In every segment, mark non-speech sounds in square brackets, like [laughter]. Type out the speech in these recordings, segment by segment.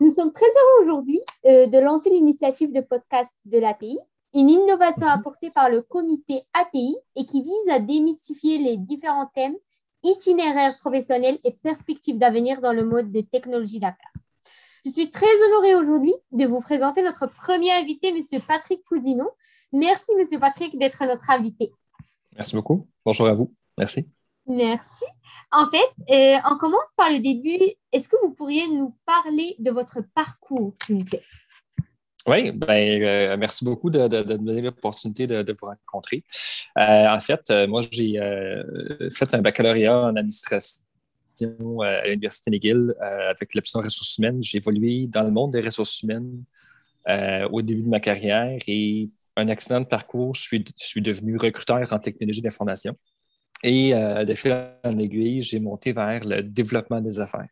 Nous sommes très heureux aujourd'hui euh, de lancer l'initiative de podcast de l'ATI, une innovation Mhm. apportée par le comité ATI et qui vise à démystifier les différents thèmes, itinéraires professionnels et perspectives d'avenir dans le mode de technologie d'affaires. Je suis très honorée aujourd'hui de vous présenter notre premier invité, M. Patrick Cousinon. Merci, M. Patrick, d'être notre invité. Merci beaucoup. Bonjour à vous. Merci. Merci. En fait, euh, on commence par le début. Est-ce que vous pourriez nous parler de votre parcours, s'il vous plaît? Oui, ben, euh, merci beaucoup de, de- me donner l'opportunité de, de vous rencontrer. Euh, en fait, moi, j'ai fait un baccalauréat en administration à l'Université McGill avec l'option ressources humaines. J'ai évolué dans le monde des ressources humaines au début de ma carrière et un accident de parcours, je suis, je suis devenu recruteur en technologie d'information. Et euh, de fil en aiguille, j'ai monté vers le développement des affaires.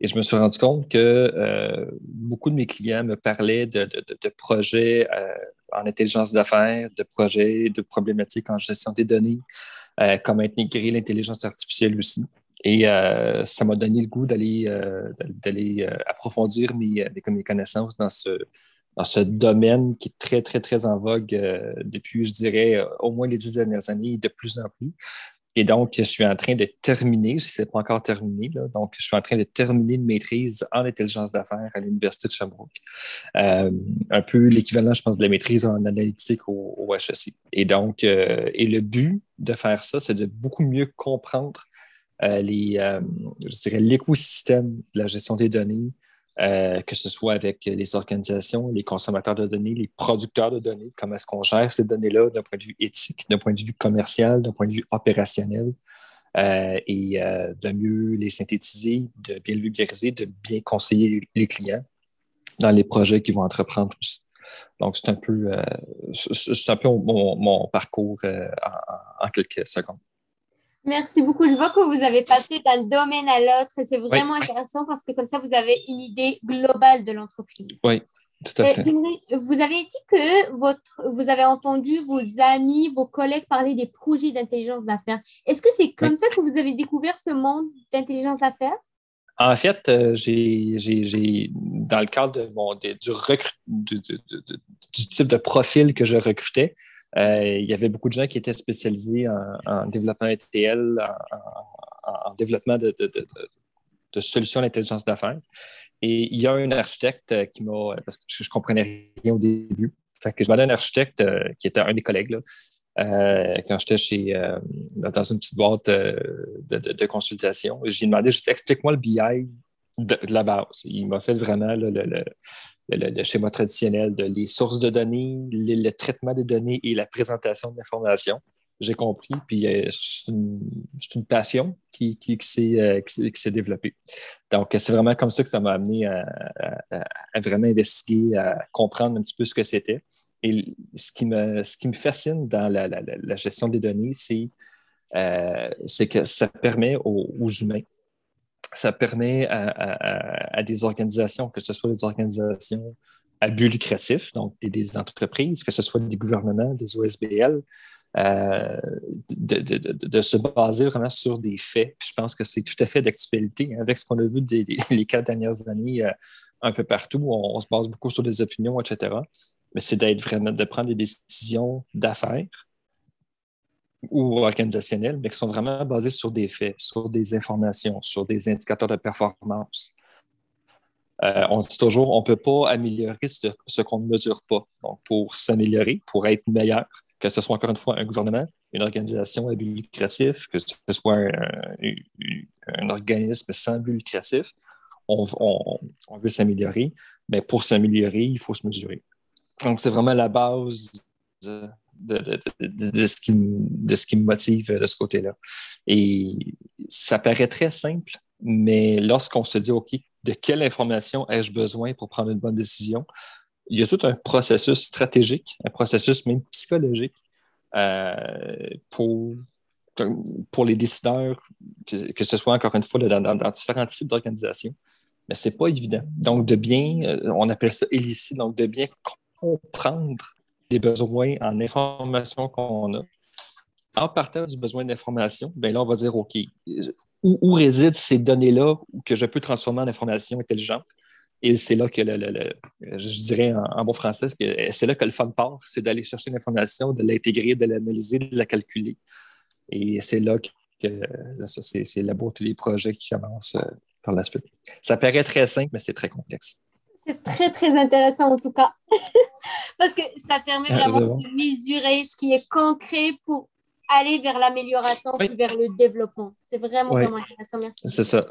Et je me suis rendu compte que euh, beaucoup de mes clients me parlaient de, de- de- de projets euh, en intelligence d'affaires, de projets, de problématiques en gestion des données, euh, comment intégrer l'intelligence artificielle aussi. Et euh, ça m'a donné le goût d'aller euh, approfondir mes, mes connaissances dans ce, dans ce domaine qui est très, très, très en vogue euh, depuis, je dirais, au moins les dix dernières années, de plus en plus. Et donc, je suis en train de terminer, si ce n'est pas encore terminé, donc je suis en train de terminer une maîtrise en intelligence d'affaires à l'Université de Sherbrooke. Euh, un peu l'équivalent, je pense, de la maîtrise en analytique au, au HEC. Et donc, euh, et le but de faire ça, c'est de beaucoup mieux comprendre les, je dirais, l'écosystème de la gestion des données, euh, que ce soit avec les organisations, les consommateurs de données, les producteurs de données, comment est-ce qu'on gère ces données-là d'un point de vue éthique, d'un point de vue commercial, d'un point de vue opérationnel, euh, et euh, de mieux les synthétiser, de bien le vulgariser, de bien conseiller les clients dans les projets qu'ils vont entreprendre aussi. Donc, c'est un peu, mon, parcours en quelques secondes. Merci beaucoup. Je vois que vous avez passé d'un domaine à l'autre et c'est vraiment oui. intéressant parce que comme ça, vous avez une idée globale de l'entreprise. Oui, tout à fait. Euh, vous avez dit que votre, vous avez entendu vos amis, vos collègues parler des projets d'intelligence d'affaires. Est-ce que c'est comme oui. ça que vous avez découvert ce monde d'intelligence d'affaires? En fait, euh, j'ai, dans le cadre de mon, de, du, recrut, du, du, du, type de profil que je recrutais, il y avait beaucoup de gens qui étaient spécialisés en, en développement ETL, en, en, en développement de, de, de, de, solutions d'intelligence d'affaires. Et il y a un architecte qui m'a, parce que je ne comprenais rien au début, fait que je demandais à un architecte euh, qui était un des collègues, là, euh, quand j'étais chez euh, dans une petite boîte euh, de, de, consultation. J'ai demandé juste explique-moi le BI de, la base. Il m'a fait vraiment le, schéma traditionnel de les sources de données, le, traitement des données et la présentation de l'information. J'ai compris, puis euh, c'est une, passion qui, qui, s'est euh, développée. Donc, c'est vraiment comme ça que ça m'a amené à, vraiment investiguer, à comprendre un petit peu ce que c'était. Et ce qui, me, fascine dans la, gestion des données, c'est euh, que ça permet aux, humains, ça permet à, des organisations, que ce soit des organisations à but lucratif, donc des, entreprises, que ce soit des gouvernements, des OSBL, euh, de, se baser vraiment sur des faits. Je pense que c'est tout à fait d'actualité hein, avec ce qu'on a vu des, [laughs] les quatre dernières années euh, un peu partout. On, on, se base beaucoup sur des opinions, etc. Mais c'est d'être vraiment, de prendre des décisions d'affaires ou organisationnelles, mais qui sont vraiment basées sur des faits, sur des informations, sur des indicateurs de performance. Euh, on dit toujours, on ne peut pas améliorer ce, qu'on ne mesure pas. Donc, pour s'améliorer, pour être meilleur, que ce soit encore une fois un gouvernement, une organisation à but lucratif, que ce soit un, organisme sans but lucratif, on, on veut s'améliorer. Mais pour s'améliorer, il faut se mesurer. Donc, c'est vraiment la base de, ce qui, de ce qui me motive de ce côté-là. Et ça paraît très simple, mais lorsqu'on se dit, OK, de quelle information ai-je besoin pour prendre une bonne décision? Il y a tout un processus stratégique, un processus même psychologique euh, pour, pour les décideurs, que, que, ce soit encore une fois dans, différents types d'organisations. Mais ce n'est pas évident. Donc, de bien, on appelle ça illicite, donc de bien comprendre les besoins en information qu'on a. En partant du besoin d'information, bien là, on va dire, OK, où, résident ces données-là que je peux transformer en information intelligente? Et c'est là que, le, je dirais en, bon français, c'est là que le fun part, c'est d'aller chercher l'information, de l'intégrer, de l'analyser, de la calculer. Et c'est là que c'est la beauté des projets qui commencent euh, par la suite. Ça paraît très simple, mais c'est très complexe. C'est très, très intéressant en tout cas. [laughs] Parce que ça permet ah, vraiment de mesurer ce qui est concret pour aller vers l'amélioration puis vers le développement. C'est vraiment, vraiment intéressant. Merci. C'est ça.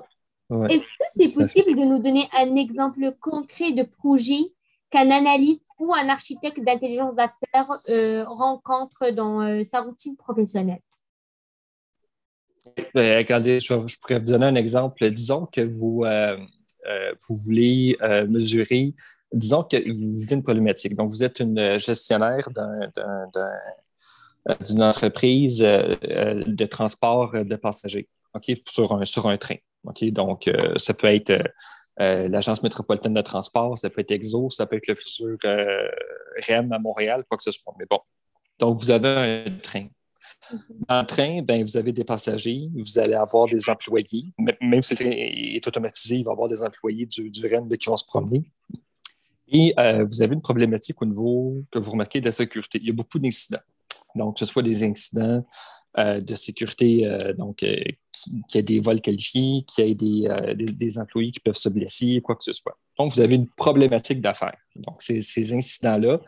Est-ce que c'est possible de nous donner un exemple concret de projet qu'un analyste ou un architecte d'intelligence d'affaires euh, rencontre dans euh, sa routine professionnelle? Regardez, je, pourrais vous donner un exemple. Disons que vous, euh, vous voulez mesurer, disons que vous vivez une problématique. Donc, vous êtes une gestionnaire d'une entreprise de transport de passagers sur, un, sur un train. Donc, euh, ça peut être euh, euh, l'Agence métropolitaine de transport, ça peut être EXO, ça peut être le futur REM à Montréal, quoi que ce soit. Mais bon, donc vous avez un train. Dans le train, ben, vous avez des passagers, vous allez avoir des employés. Même si le train est automatisé, il va y avoir des employés du, du qui vont se promener. Et vous avez une problématique au niveau que vous remarquez de la sécurité. Il y a beaucoup d'incidents. Donc, que ce soit des incidents euh, de sécurité, euh, donc euh, qu'il y ait des vols qualifiés, qu'il y ait des, des, employés qui peuvent se blesser, quoi que ce soit. Donc, vous avez une problématique d'affaires. Donc, ces, incidents-là,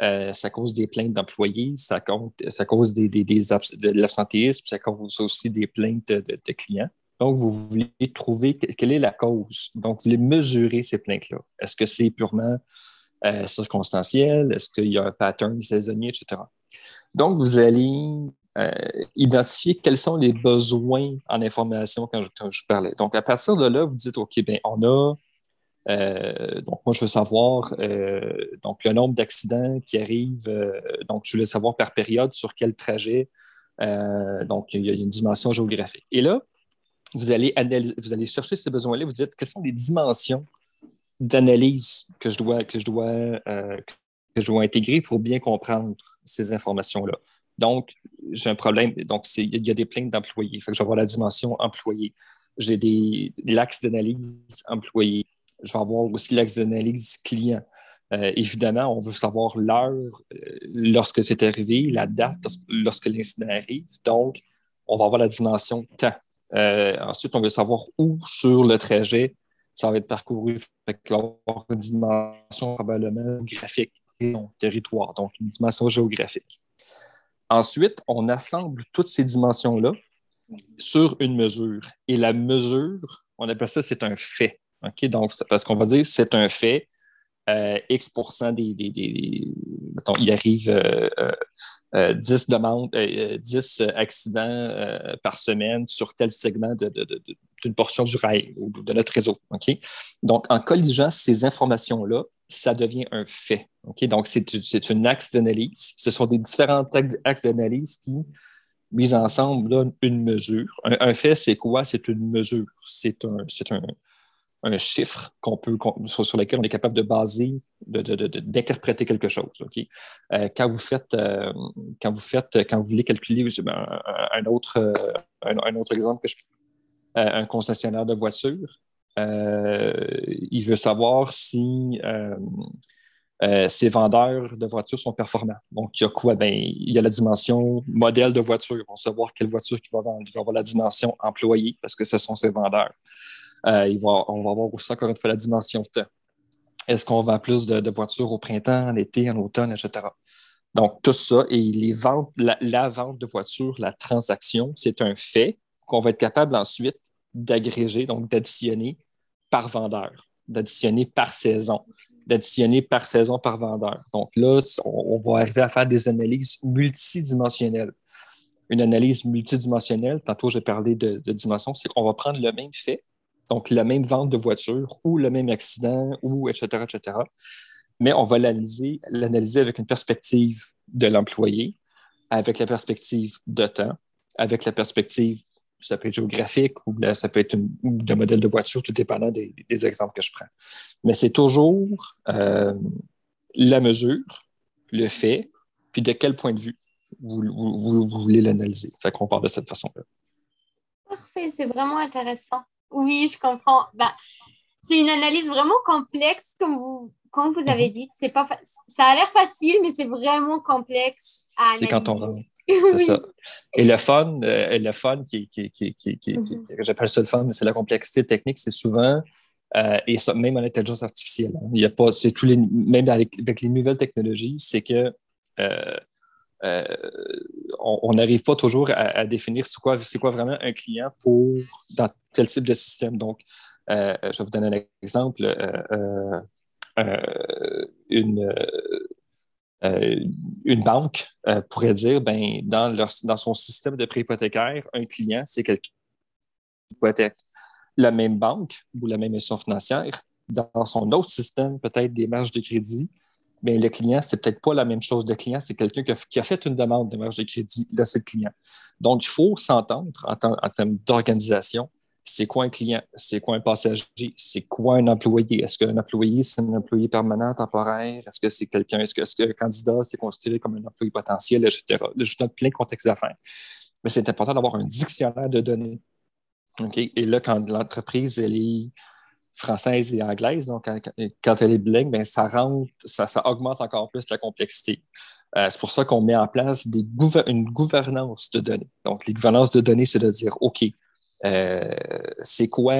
ça cause des plaintes d'employés, ça, cause des, des, de l'absentéisme, ça cause aussi des plaintes de, clients. Donc, vous voulez trouver quelle est la cause? Donc, vous voulez mesurer ces plaintes-là. Est-ce que c'est purement circonstanciel? Est-ce qu'il y a un pattern saisonnier, etc.? Donc, vous allez euh, identifier quels sont les besoins en information quand je, parlais. Donc, à partir de là, vous dites, OK, bien, on a, euh, donc moi, je veux savoir euh, donc, le nombre d'accidents qui arrivent, donc je veux savoir par période sur quel trajet. donc, il y a une dimension géographique. Et là, vous allez, analyser, vous allez chercher ces besoins-là, vous dites quelles sont les dimensions d'analyse que je dois, que je dois, que je dois intégrer pour bien comprendre ces informations-là? Donc, j'ai un problème. Donc, il y a des plaintes d'employés. Je vais avoir la dimension employé. J'ai l'axe d'analyse employé. Je vais avoir aussi l'axe d'analyse client. Euh, évidemment, on veut savoir l'heure euh, lorsque c'est arrivé, la date lorsque l'incident arrive. Donc, on va avoir la dimension temps. Euh, ensuite, on veut savoir où sur le trajet ça va être parcouru. Fait va avoir une dimension probablement graphique, territoire, donc une dimension géographique. Ensuite, on assemble toutes ces dimensions-là sur une mesure. Et la mesure, on appelle ça, c'est un fait. Donc, parce qu'on va dire c'est un fait. Euh, X des, des, des, mettons, il arrive 10 euh, euh, demandes, 10 accidents par semaine sur tel segment d'une portion du rail ou de notre réseau. Donc, en colligeant ces informations-là, ça devient un fait. Donc, c'est un axe d'analyse. Ce sont des différents axes d'analyse qui, mis ensemble, donnent une mesure. Un, fait, c'est quoi? C'est une mesure. C'est un, un, chiffre qu'on peut, sur, lequel on est capable de baser, d'interpréter quelque chose. Euh, quand, vous faites, euh, quand vous faites, quand vous voulez calculer un, autre, euh, un, autre exemple que je un concessionnaire de voitures, euh, il veut savoir si euh, ses vendeurs de voitures sont performants. Donc, il y a quoi? Ben, il y a la dimension modèle de voiture. On va savoir quelle voiture il va vendre. Il va avoir la dimension employé parce que ce sont ses vendeurs. Va, on va avoir aussi encore une fois la dimension temps. Est-ce qu'on vend plus de, voitures au printemps, en été, en automne, etc. Donc, tout ça et les ventes, la, la vente de voitures, la transaction, c'est un fait qu'on va être capable ensuite d'agréger, donc d'additionner par vendeur, d'additionner par saison, d'additionner par saison par vendeur. Donc là, on, va arriver à faire des analyses multidimensionnelles. Une analyse multidimensionnelle, tantôt j'ai parlé de, de dimension, c'est qu'on va prendre le même fait, donc la même vente de voiture ou le même accident ou etc., etc. Mais on va l'analyser, avec une perspective de l'employé, avec la perspective de temps, avec la perspective ça peut être géographique ou ça peut être un modèle de voiture, tout dépendant des, des exemples que je prends. Mais c'est toujours euh, la mesure, le fait, puis de quel point de vue vous, vous, voulez l'analyser. Fait qu'on parle de cette façon-là. Parfait, c'est vraiment intéressant. Oui, je comprends. Ben, c'est une analyse vraiment complexe, comme vous, comme vous avez mhm. dit. C'est pas ça a l'air facile, mais c'est vraiment complexe à analyser. C'est quand on. [laughs] C'est ça. Et le fun, euh, le fun qui, qui, qui, qui mhm. j'appelle ça le fun, c'est la complexité technique, c'est souvent, euh, et ça, même en intelligence artificielle, hein. il y a pas, c'est tous les, même avec, les nouvelles technologies, c'est que euh, on n'arrive pas toujours à, définir c'est quoi, quoi vraiment un client pour dans tel type de système. Donc, je vais vous donner un exemple. une euh, banque euh, pourrait dire, ben, dans, dans son système de prêt hypothécaire, un client, c'est quelqu'un qui hypothèque la même banque ou la même institution financière. Dans son autre système, peut-être des marges de crédit, mais le client, c'est peut-être pas la même chose de client, c'est quelqu'un qui, a fait une demande de marge de crédit, là, c'est le client. Donc, il faut s'entendre en termes d'organisation c'est quoi un client, c'est quoi un passager, c'est quoi un employé? Est-ce qu'un employé, c'est un employé permanent, temporaire? Est-ce que c'est quelqu'un, est-ce que, candidat, c'est considéré comme un employé potentiel, etc. je donne plein de contextes d'affaires. Mais c'est important d'avoir un dictionnaire de données. Et là, quand l'entreprise elle est française et anglaise, donc quand, elle est bilingue, ben, ça, rentre, ça, augmente encore plus la complexité. Euh, c'est pour ça qu'on met en place des une gouvernance de données. Donc, les gouvernances de données, c'est de dire, OK, euh, c'est quoi,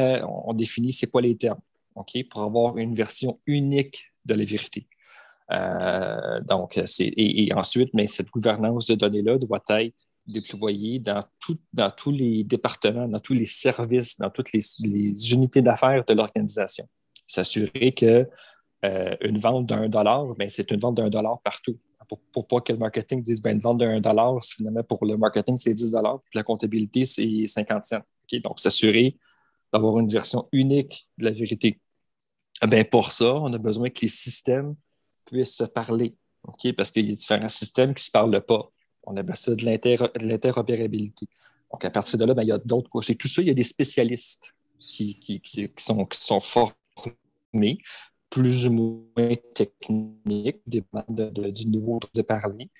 on, définit c'est quoi les termes, OK, pour avoir une version unique de la vérité. Euh, donc, c'est, et, ensuite, mais cette gouvernance de données-là doit être déployée dans, tout, dans tous les départements, dans tous les services, dans toutes les, unités d'affaires de l'organisation. S'assurer que euh, une vente d'un dollar, ben, c'est une vente d'un dollar partout. Pour, pour, pas que le marketing dise ben, une vente d'un dollar, finalement, pour le marketing, c'est 10 dollars, puis la comptabilité, c'est 50 cents. Donc, s'assurer d'avoir une version unique de la vérité. Eh pour ça, on a besoin que les systèmes puissent se parler. Parce qu'il y a différents systèmes qui ne se parlent pas. On a besoin de l'interopérabilité. Donc, à partir de là, ben, il y a d'autres Chez tout ça, il y a des spécialistes qui, sont, qui sont formés, plus ou moins techniques, du niveau de parler,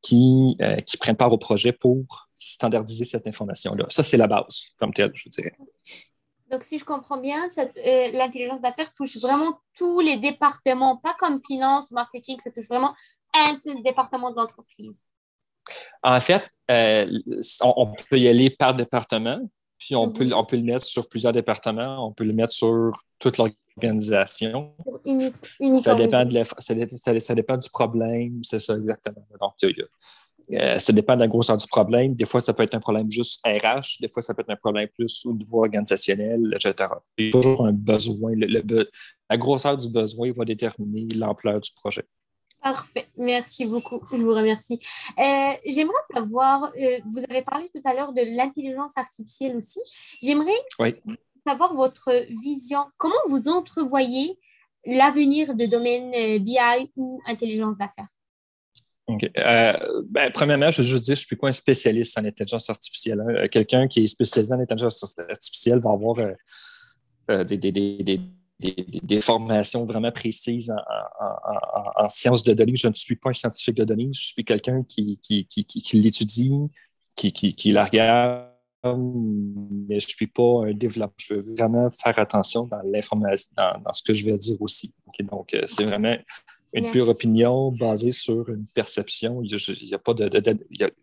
qui, euh, qui prennent part au projet pour standardiser cette information-là. Ça, c'est la base, comme telle, je dirais. Donc, si je comprends bien, euh, l'intelligence d'affaires touche vraiment tous les départements, pas comme finance, marketing, ça touche vraiment un seul département de l'entreprise. En fait, euh, on, peut y aller par département, puis on, peut, mhm. on peut le mettre sur plusieurs départements, on peut le mettre sur toute l'organisation. Ça dépend, de ça, ça, dépend du problème, c'est ça exactement. Donc, euh, ça dépend de la grosseur du problème. Des fois, ça peut être un problème juste RH, des fois, ça peut être un problème plus au niveau organisationnel, etc. Il y a toujours un besoin. la grosseur du besoin va déterminer l'ampleur du projet. Parfait. Merci beaucoup. Je vous remercie. Euh, j'aimerais savoir, euh, vous avez parlé tout à l'heure de l'intelligence artificielle aussi. J'aimerais savoir votre vision. Comment vous entrevoyez l'avenir de domaine BI ou intelligence d'affaires? Euh, ben, premièrement, je veux juste dire, je ne suis pas un spécialiste en intelligence artificielle. Hein. Quelqu'un qui est spécialisé en intelligence artificielle va avoir euh, euh, des, formations vraiment précises en, sciences de données. Je ne suis pas un scientifique de données, je suis quelqu'un qui, qui, l'étudie, qui, la regarde, mais je ne suis pas un développeur. Je veux vraiment faire attention dans l'information, dans, ce que je vais dire aussi. donc, c'est vraiment une pure opinion basée sur une perception. Il n'y a, pas de,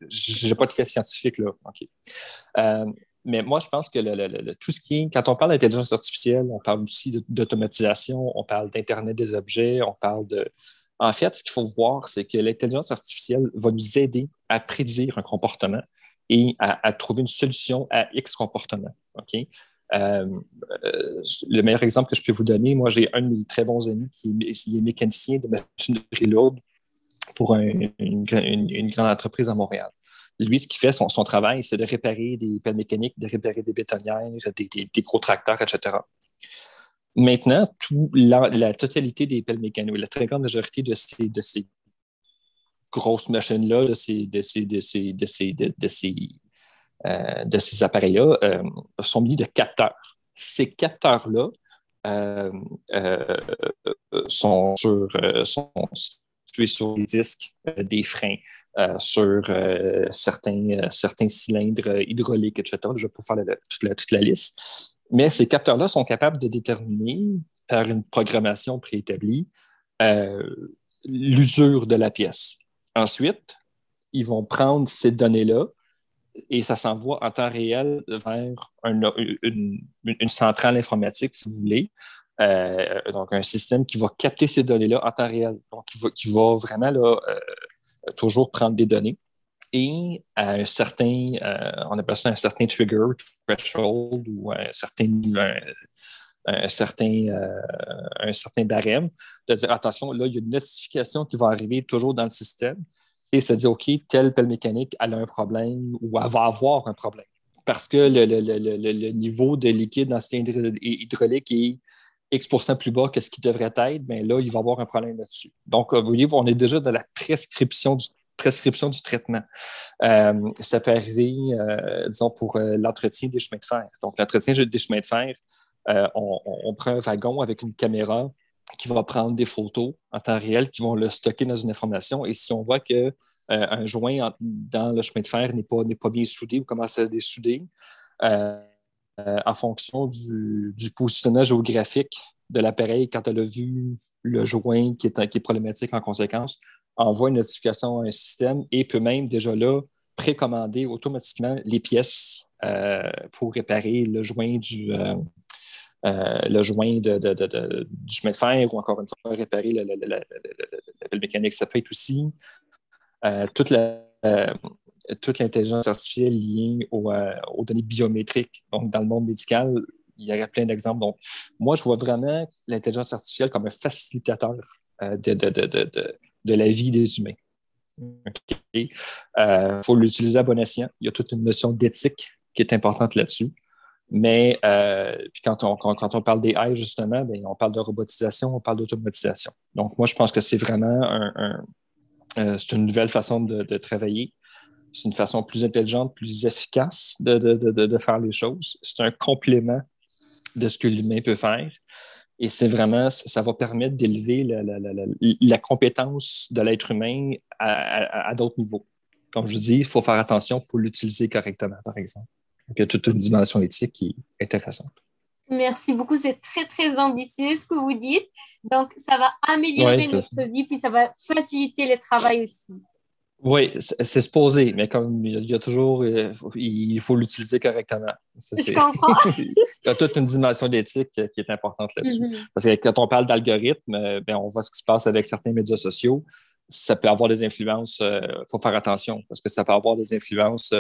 j'ai pas de fait scientifique là. Euh, mais moi, je pense que tout ce qui est, quand on parle d'intelligence artificielle, on parle aussi d'automatisation, on parle d'Internet des objets, on parle de. En fait, ce qu'il faut voir, c'est que l'intelligence artificielle va nous aider à prédire un comportement et à, trouver une solution à X comportement. OK? Euh, euh, le meilleur exemple que je peux vous donner, moi, j'ai un de mes très bons amis qui est, mécanicien de machinerie lourde pour une, grande entreprise à Montréal. Lui, ce qu'il fait, son, travail, c'est de réparer des pelles mécaniques, de réparer des bétonnières, des, gros tracteurs, etc. Maintenant, la, totalité des pelles mécaniques, la très grande majorité de ces, grosses machines-là, de ces, euh, appareils-là euh, sont munis de capteurs. Ces capteurs-là euh, sont, sur, sont sur les disques des freins, sur certains, certains cylindres hydrauliques, etc. Je vais pas faire toute, la, liste. Mais ces capteurs-là sont capables de déterminer par une programmation préétablie l'usure de la pièce. Ensuite, ils vont prendre ces données-là et ça s'envoie en temps réel vers une, centrale informatique, si vous voulez. Euh, donc, un système qui va capter ces données-là en temps réel. Donc, qui va, vraiment là, euh, toujours prendre des données. Et à un certain, euh, on appelle ça un certain trigger, threshold ou un certain, un, certain, un certain barème, de dire attention, là, il y a une notification qui va arriver toujours dans le système et se dire, OK, telle pelle mécanique, elle a un problème ou elle va avoir un problème. Parce que le, niveau de liquide dans cette hydraulique est X plus bas que ce qui devrait être, bien là, il va avoir un problème là-dessus. Donc, vous voyez, on est déjà dans la prescription du, traitement. Euh, ça peut arriver, euh, disons, pour euh, l'entretien des chemins de fer. Donc, l'entretien des chemins de fer, on, prend un wagon avec une caméra qui va prendre des photos en temps réel, qui vont le stocker dans une information. Et si on voit que euh, un joint dans le chemin de fer n'est pas, pas bien soudé ou commence à se dessouder, euh, euh, en fonction du, positionnement géographique de l'appareil, quand elle a vu le joint qui est, problématique en conséquence, envoie une notification à un système et peut même déjà là précommander automatiquement les pièces pour réparer le joint du, euh, le joint du chemin de fer ou encore une fois réparer la, pelle mécanique. Ça peut être aussi euh, toute euh, toute l'intelligence artificielle liée aux données biométriques. Donc, dans le monde médical, il y aurait plein d'exemples. Donc, moi, je vois vraiment l'intelligence artificielle comme un facilitateur de, de, la vie des humains. Il faut l'utiliser à bon escient. Il y a toute une notion d'éthique qui est importante là-dessus. Mais euh, puis quand, on, parle d'AI, justement, bien, on parle de robotisation, on parle d'automatisation. Donc, moi, je pense que c'est vraiment un, euh, c'est une nouvelle façon de travailler. C'est une façon plus intelligente, plus efficace de, de faire les choses. C'est un complément de ce que l'humain peut faire. Et c'est vraiment, ça va permettre d'élever la, la, la, la, compétence de l'être humain à, à d'autres niveaux. Comme je dis, il faut faire attention, il faut l'utiliser correctement, par exemple. Donc, il y a toute une dimension éthique qui est intéressante. Merci beaucoup, c'est très, très ambitieux ce que vous dites. Donc, ça va améliorer notre vie, puis ça va faciliter le travail aussi. Oui, c'est supposé, mais comme il y a toujours, euh, il faut l'utiliser correctement. Je comprends. [laughs] il y a toute une dimension d'éthique qui est importante là-dessus. Mm-hmm. Parce que quand on parle d'algorithme, euh, ben, on voit ce qui se passe avec certains médias sociaux. Ça peut avoir des influences, il euh, faut faire attention, parce que ça peut avoir des influences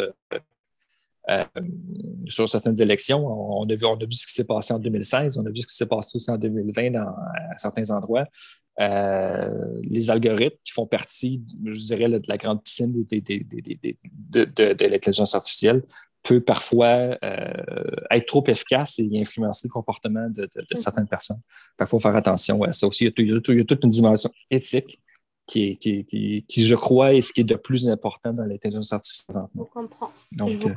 euh, sur certaines élections. On, a vu, on a vu ce qui s'est passé en 2016, on a vu ce qui s'est passé aussi en 2020 dans, à certains endroits. Euh, les algorithmes qui font partie, je dirais, de la grande piscine de, l'intelligence artificielle peut parfois euh, être trop efficace et influencer le comportement de, mm. certaines personnes. Il faut faire attention à ça aussi. Il y, a, toute une dimension éthique qui, qui, qui, je crois, est ce qui est de plus important dans l'intelligence artificielle. Je comprends. Donc, il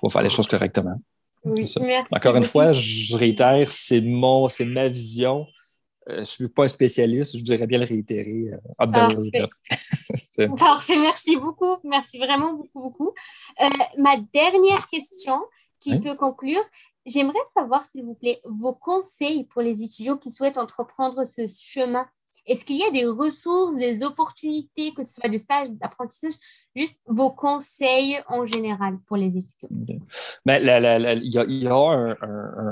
faut faire les choses correctement. Encore une fois, je réitère, c'est mon, c'est ma vision. Euh, je ne suis pas un spécialiste, je voudrais bien le réitérer. Euh, Parfait. [laughs] [laughs] Parfait, merci beaucoup. Merci vraiment beaucoup, beaucoup. Euh, ma dernière question qui peut conclure, j'aimerais savoir, s'il vous plaît, vos conseils pour les étudiants qui souhaitent entreprendre ce chemin est-ce qu'il y a des ressources, des opportunités, que ce soit de stage, d'apprentissage, juste vos conseils en général pour les étudiants? Ben, il y a,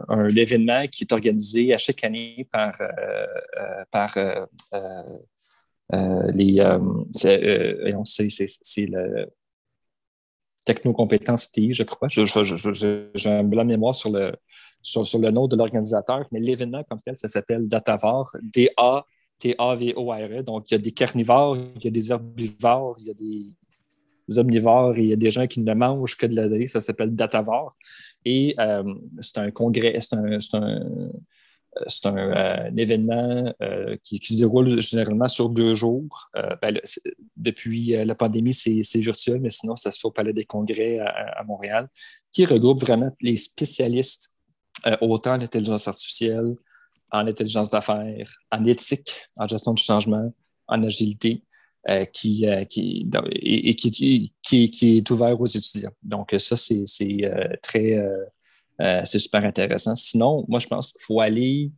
un, événement qui est organisé à chaque année par, euh, euh, par euh, les. c'est le Technocompétence TI, je crois. J'ai un blanc mémoire sur le, sur, le nom de l'organisateur, mais l'événement comme tel, ça s'appelle Datavar, D-A T-A-V-O-R-E. Donc, il y a des carnivores, il y a des herbivores, il y a des omnivores et il y a des gens qui ne mangent que de la donnée. Ça s'appelle Datavore. Et euh, c'est un congrès, c'est un, euh, événement euh, qui, se déroule généralement sur deux jours. Ben, depuis la pandémie, c'est virtuel, mais sinon, ça se fait au Palais des Congrès à, Montréal, qui regroupe vraiment les spécialistes autant en intelligence artificielle, en intelligence d'affaires, en éthique, en gestion du changement, en agilité, euh, qui, euh, qui, et, qui, qui, qui, est ouvert aux étudiants. Donc, ça, c'est euh, très, c'est super intéressant. Sinon, moi, je pense qu'il faut aller.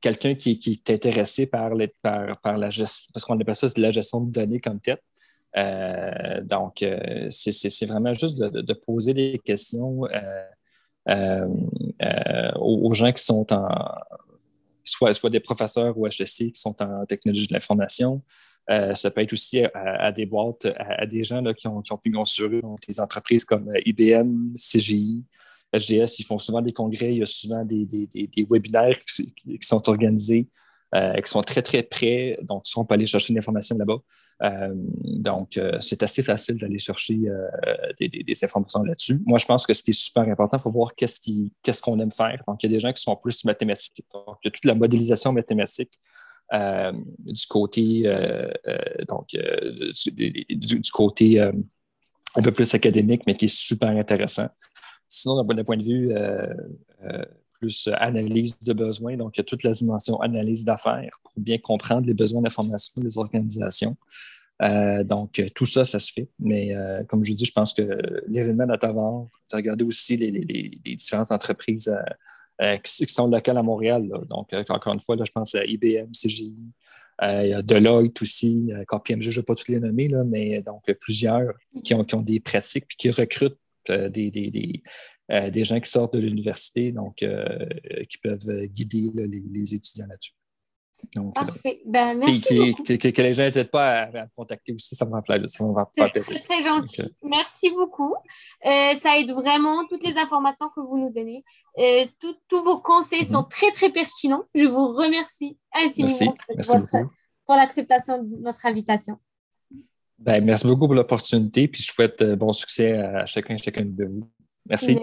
quelqu'un qui, est intéressé par, par, la gestion, parce qu'on appelle ça la gestion de données comme tête. donc, c'est vraiment juste de, poser des questions aux, gens qui sont en, soit, soit des professeurs ou HSC qui sont en technologie de l'information. Euh, ça peut être aussi à, des boîtes, à, des gens là, qui, ont, qui ont pu construire des entreprises comme euh, IBM, CGI, SGS. Ils font souvent des congrès, il y a souvent des, des, webinaires qui, sont organisés, euh, qui sont très, très près. Donc, on peut aller chercher l'information là-bas. donc, c'est assez facile d'aller chercher des, informations là-dessus. Moi, je pense que c'était super important. Il faut voir qu'est-ce qu'on aime faire. Donc, il y a des gens qui sont plus mathématiques. Donc, il y a toute la modélisation mathématique euh, du côté, euh, euh, donc, du, côté un peu plus académique, mais qui est super intéressant. Sinon, d'un point de vue plus analyse de besoins, donc il y a toute la dimension analyse d'affaires pour bien comprendre les besoins d'information des organisations. donc, tout ça, ça se fait. Mais comme je dis, je pense que l'événement d'Atavor, de regarder aussi les, les, différentes entreprises euh, qui, sont locales à Montréal. Donc, euh, encore une fois, là, je pense à IBM, CGI, euh, il y a Deloitte aussi, KPMG, je ne vais pas tous les nommer, là, mais donc plusieurs qui ont, ont des pratiques et qui recrutent des, gens qui sortent de l'université, donc qui peuvent guider les, étudiants là-dessus. Donc, Parfait. Ben, merci que, les gens n'hésitent pas à, me contacter aussi, ça me va plaisir. C'est très, gentil. merci beaucoup. ça aide vraiment toutes les informations que vous nous donnez. Euh, tous vos conseils sont mhm. très, très pertinents. Je vous remercie infiniment pour, l'acceptation de notre invitation. Ben, merci beaucoup pour l'opportunité, puis je souhaite euh, bon succès à chacun et chacune de vous. Merci.